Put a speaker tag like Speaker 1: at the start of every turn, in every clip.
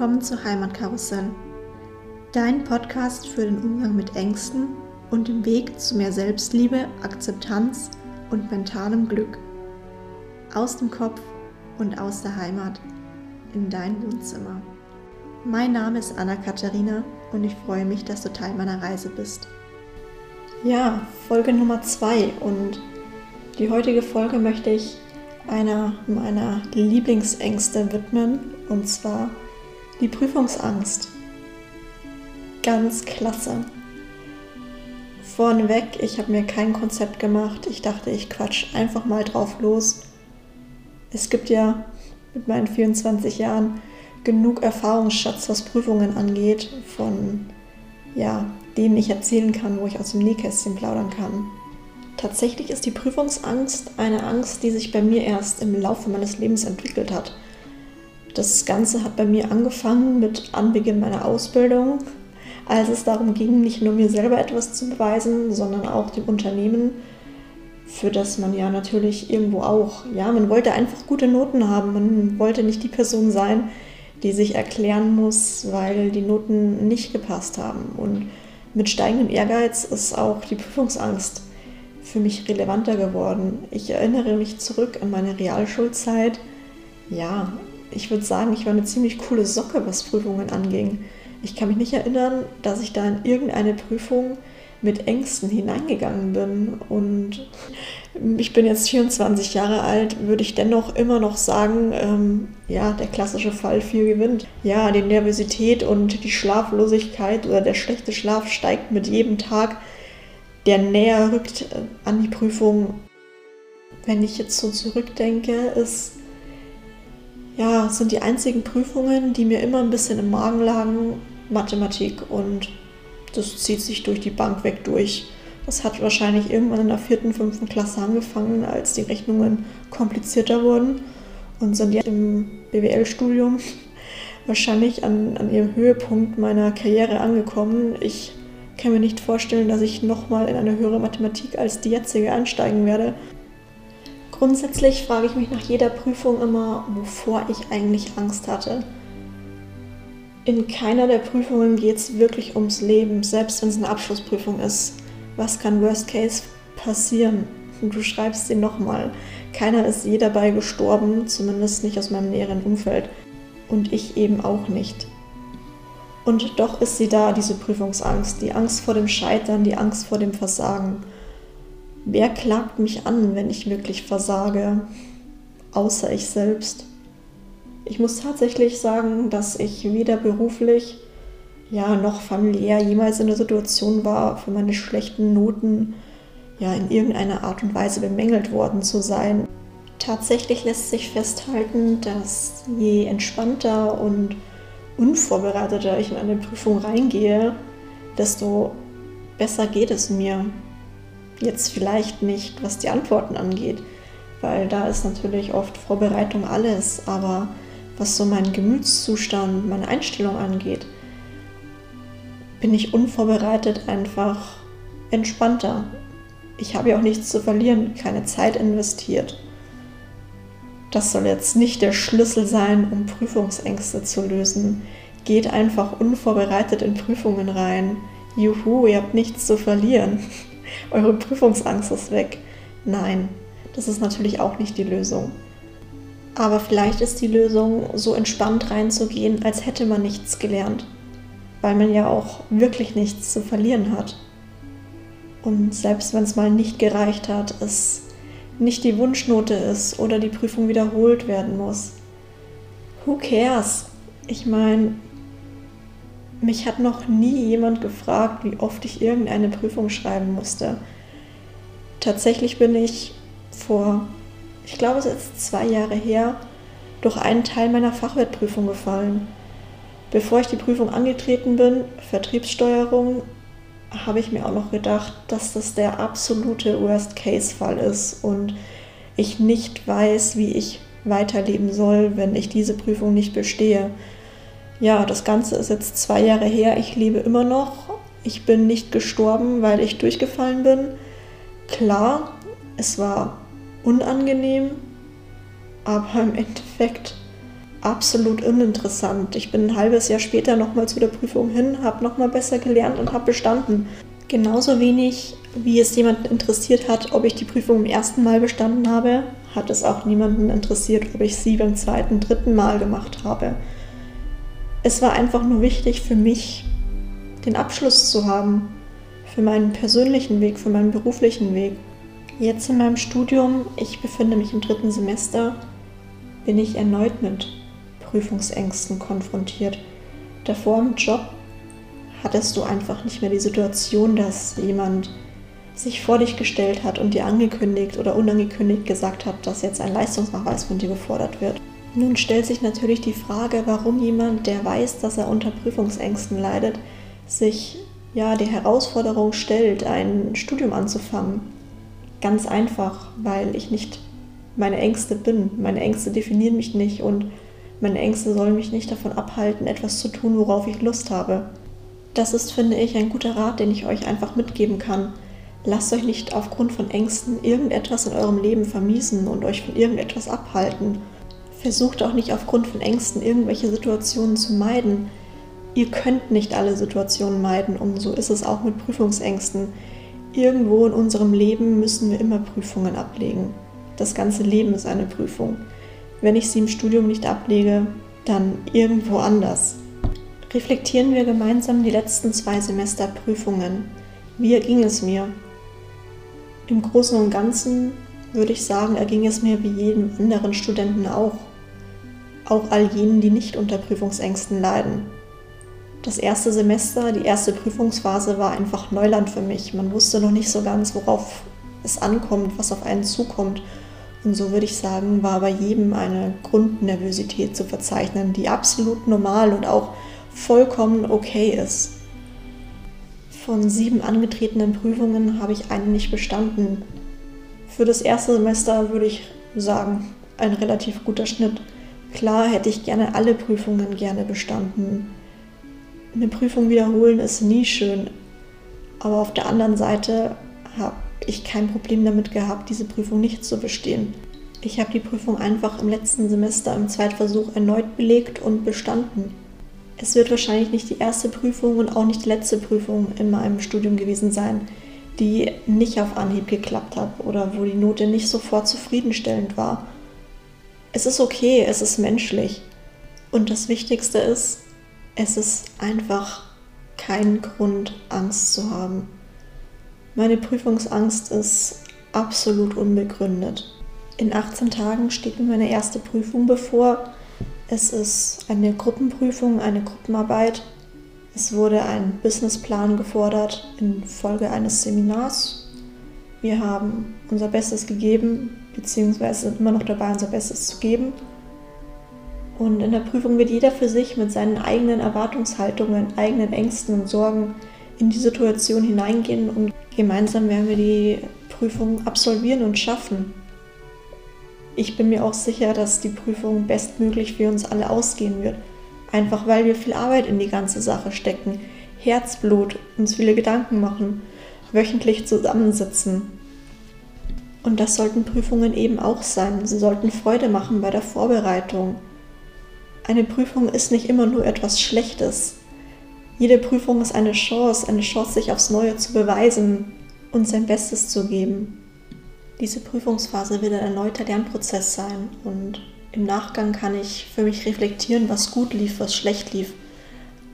Speaker 1: willkommen zu Heimatkarussell, dein Podcast für den Umgang mit Ängsten und dem Weg zu mehr Selbstliebe, Akzeptanz und mentalem Glück. Aus dem Kopf und aus der Heimat in dein Wohnzimmer. Mein Name ist Anna-Katharina und ich freue mich, dass du Teil meiner Reise bist. Ja, Folge Nummer 2 und die heutige Folge möchte ich einer meiner Lieblingsängste widmen und zwar die Prüfungsangst. Ganz klasse. Vorneweg, ich habe mir kein Konzept gemacht. Ich dachte, ich quatsch einfach mal drauf los. Es gibt ja mit meinen 24 Jahren genug Erfahrungsschatz, was Prüfungen angeht, von ja, denen ich erzählen kann, wo ich aus dem Nähkästchen plaudern kann. Tatsächlich ist die Prüfungsangst eine Angst, die sich bei mir erst im Laufe meines Lebens entwickelt hat. Das Ganze hat bei mir angefangen mit Anbeginn meiner Ausbildung, als es darum ging, nicht nur mir selber etwas zu beweisen, sondern auch dem Unternehmen, für das man ja natürlich irgendwo auch, ja, man wollte einfach gute Noten haben, man wollte nicht die Person sein, die sich erklären muss, weil die Noten nicht gepasst haben. Und mit steigendem Ehrgeiz ist auch die Prüfungsangst für mich relevanter geworden. Ich erinnere mich zurück an meine Realschulzeit. Ja, ich würde sagen, ich war eine ziemlich coole Socke, was Prüfungen anging. Ich kann mich nicht erinnern, dass ich da in irgendeine Prüfung mit Ängsten hineingegangen bin. Und ich bin jetzt 24 Jahre alt, würde ich dennoch immer noch sagen, ähm, ja, der klassische Fall viel gewinnt. Ja, die Nervosität und die Schlaflosigkeit oder der schlechte Schlaf steigt mit jedem Tag, der näher rückt äh, an die Prüfung. Wenn ich jetzt so zurückdenke, ist ja, sind die einzigen Prüfungen, die mir immer ein bisschen im Magen lagen, Mathematik und das zieht sich durch die Bank weg durch. Das hat wahrscheinlich irgendwann in der vierten, fünften Klasse angefangen, als die Rechnungen komplizierter wurden und sind ja im BWL-Studium wahrscheinlich an, an ihrem Höhepunkt meiner Karriere angekommen. Ich kann mir nicht vorstellen, dass ich nochmal in eine höhere Mathematik als die jetzige einsteigen werde. Grundsätzlich frage ich mich nach jeder Prüfung immer, wovor ich eigentlich Angst hatte. In keiner der Prüfungen geht es wirklich ums Leben, selbst wenn es eine Abschlussprüfung ist. Was kann Worst Case passieren? Du schreibst sie nochmal. Keiner ist je dabei gestorben, zumindest nicht aus meinem näheren Umfeld. Und ich eben auch nicht. Und doch ist sie da, diese Prüfungsangst, die Angst vor dem Scheitern, die Angst vor dem Versagen. Wer klagt mich an, wenn ich wirklich versage, außer ich selbst? Ich muss tatsächlich sagen, dass ich weder beruflich ja noch familiär jemals in der Situation war, für meine schlechten Noten ja in irgendeiner Art und Weise bemängelt worden zu sein. Tatsächlich lässt sich festhalten, dass je entspannter und unvorbereiteter ich in eine Prüfung reingehe, desto besser geht es mir. Jetzt vielleicht nicht, was die Antworten angeht, weil da ist natürlich oft Vorbereitung alles, aber was so meinen Gemütszustand, meine Einstellung angeht, bin ich unvorbereitet einfach entspannter. Ich habe ja auch nichts zu verlieren, keine Zeit investiert. Das soll jetzt nicht der Schlüssel sein, um Prüfungsängste zu lösen. Geht einfach unvorbereitet in Prüfungen rein. Juhu, ihr habt nichts zu verlieren. Eure Prüfungsangst ist weg. Nein, das ist natürlich auch nicht die Lösung. Aber vielleicht ist die Lösung, so entspannt reinzugehen, als hätte man nichts gelernt, weil man ja auch wirklich nichts zu verlieren hat. Und selbst wenn es mal nicht gereicht hat, es nicht die Wunschnote ist oder die Prüfung wiederholt werden muss. Who cares? Ich meine, mich hat noch nie jemand gefragt, wie oft ich irgendeine Prüfung schreiben musste. Tatsächlich bin ich vor, ich glaube es ist zwei Jahre her, durch einen Teil meiner Fachwertprüfung gefallen. Bevor ich die Prüfung angetreten bin, Vertriebssteuerung, habe ich mir auch noch gedacht, dass das der absolute Worst-Case-Fall ist und ich nicht weiß, wie ich weiterleben soll, wenn ich diese Prüfung nicht bestehe ja, das Ganze ist jetzt zwei Jahre her. Ich lebe immer noch. Ich bin nicht gestorben, weil ich durchgefallen bin. Klar, es war unangenehm, aber im Endeffekt absolut uninteressant. Ich bin ein halbes Jahr später nochmal zu der Prüfung hin, habe nochmal besser gelernt und habe bestanden. Genauso wenig, wie es jemanden interessiert hat, ob ich die Prüfung im ersten Mal bestanden habe, hat es auch niemanden interessiert, ob ich sie beim zweiten, dritten Mal gemacht habe. Es war einfach nur wichtig für mich, den Abschluss zu haben, für meinen persönlichen Weg, für meinen beruflichen Weg. Jetzt in meinem Studium, ich befinde mich im dritten Semester, bin ich erneut mit Prüfungsängsten konfrontiert. Davor im Job hattest du einfach nicht mehr die Situation, dass jemand sich vor dich gestellt hat und dir angekündigt oder unangekündigt gesagt hat, dass jetzt ein Leistungsnachweis von dir gefordert wird. Nun stellt sich natürlich die Frage, warum jemand, der weiß, dass er unter Prüfungsängsten leidet, sich ja die Herausforderung stellt, ein Studium anzufangen. Ganz einfach, weil ich nicht meine Ängste bin. Meine Ängste definieren mich nicht und meine Ängste sollen mich nicht davon abhalten, etwas zu tun, worauf ich Lust habe. Das ist, finde ich, ein guter Rat, den ich euch einfach mitgeben kann. Lasst euch nicht aufgrund von Ängsten irgendetwas in eurem Leben vermiesen und euch von irgendetwas abhalten. Versucht auch nicht aufgrund von Ängsten irgendwelche Situationen zu meiden. Ihr könnt nicht alle Situationen meiden und so ist es auch mit Prüfungsängsten. Irgendwo in unserem Leben müssen wir immer Prüfungen ablegen. Das ganze Leben ist eine Prüfung. Wenn ich sie im Studium nicht ablege, dann irgendwo anders. Reflektieren wir gemeinsam die letzten zwei Semester Prüfungen. Wie erging es mir? Im Großen und Ganzen würde ich sagen, erging es mir wie jedem anderen Studenten auch. Auch all jenen, die nicht unter Prüfungsängsten leiden. Das erste Semester, die erste Prüfungsphase war einfach Neuland für mich. Man wusste noch nicht so ganz, worauf es ankommt, was auf einen zukommt. Und so würde ich sagen, war bei jedem eine Grundnervosität zu verzeichnen, die absolut normal und auch vollkommen okay ist. Von sieben angetretenen Prüfungen habe ich eine nicht bestanden. Für das erste Semester würde ich sagen, ein relativ guter Schnitt. Klar hätte ich gerne alle Prüfungen gerne bestanden. Eine Prüfung wiederholen ist nie schön, aber auf der anderen Seite habe ich kein Problem damit gehabt, diese Prüfung nicht zu bestehen. Ich habe die Prüfung einfach im letzten Semester im Zweitversuch erneut belegt und bestanden. Es wird wahrscheinlich nicht die erste Prüfung und auch nicht die letzte Prüfung in meinem Studium gewesen sein, die nicht auf Anhieb geklappt hat oder wo die Note nicht sofort zufriedenstellend war. Es ist okay, es ist menschlich. Und das Wichtigste ist, es ist einfach kein Grund, Angst zu haben. Meine Prüfungsangst ist absolut unbegründet. In 18 Tagen steht mir meine erste Prüfung bevor es ist eine Gruppenprüfung, eine Gruppenarbeit. Es wurde ein Businessplan gefordert infolge eines Seminars. Wir haben unser Bestes gegeben, beziehungsweise sind immer noch dabei, unser Bestes zu geben. Und in der Prüfung wird jeder für sich mit seinen eigenen Erwartungshaltungen, eigenen Ängsten und Sorgen in die Situation hineingehen und gemeinsam werden wir die Prüfung absolvieren und schaffen ich bin mir auch sicher, dass die Prüfung bestmöglich für uns alle ausgehen wird. Einfach weil wir viel Arbeit in die ganze Sache stecken, Herzblut, uns viele Gedanken machen, wöchentlich zusammensitzen. Und das sollten Prüfungen eben auch sein. Sie sollten Freude machen bei der Vorbereitung. Eine Prüfung ist nicht immer nur etwas Schlechtes. Jede Prüfung ist eine Chance, eine Chance, sich aufs Neue zu beweisen und sein Bestes zu geben. Diese Prüfungsphase wird ein erneuter Lernprozess sein und im Nachgang kann ich für mich reflektieren, was gut lief, was schlecht lief,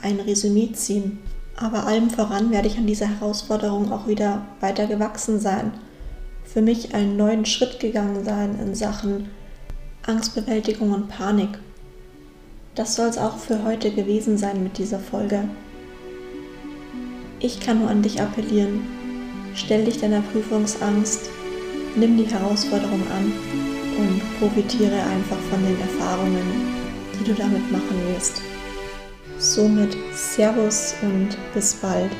Speaker 1: ein Resümee ziehen. Aber allem voran werde ich an dieser Herausforderung auch wieder weiter gewachsen sein, für mich einen neuen Schritt gegangen sein in Sachen Angstbewältigung und Panik. Das soll es auch für heute gewesen sein mit dieser Folge. Ich kann nur an dich appellieren. Stell dich deiner Prüfungsangst Nimm die Herausforderung an und profitiere einfach von den Erfahrungen, die du damit machen wirst. Somit Servus und bis bald.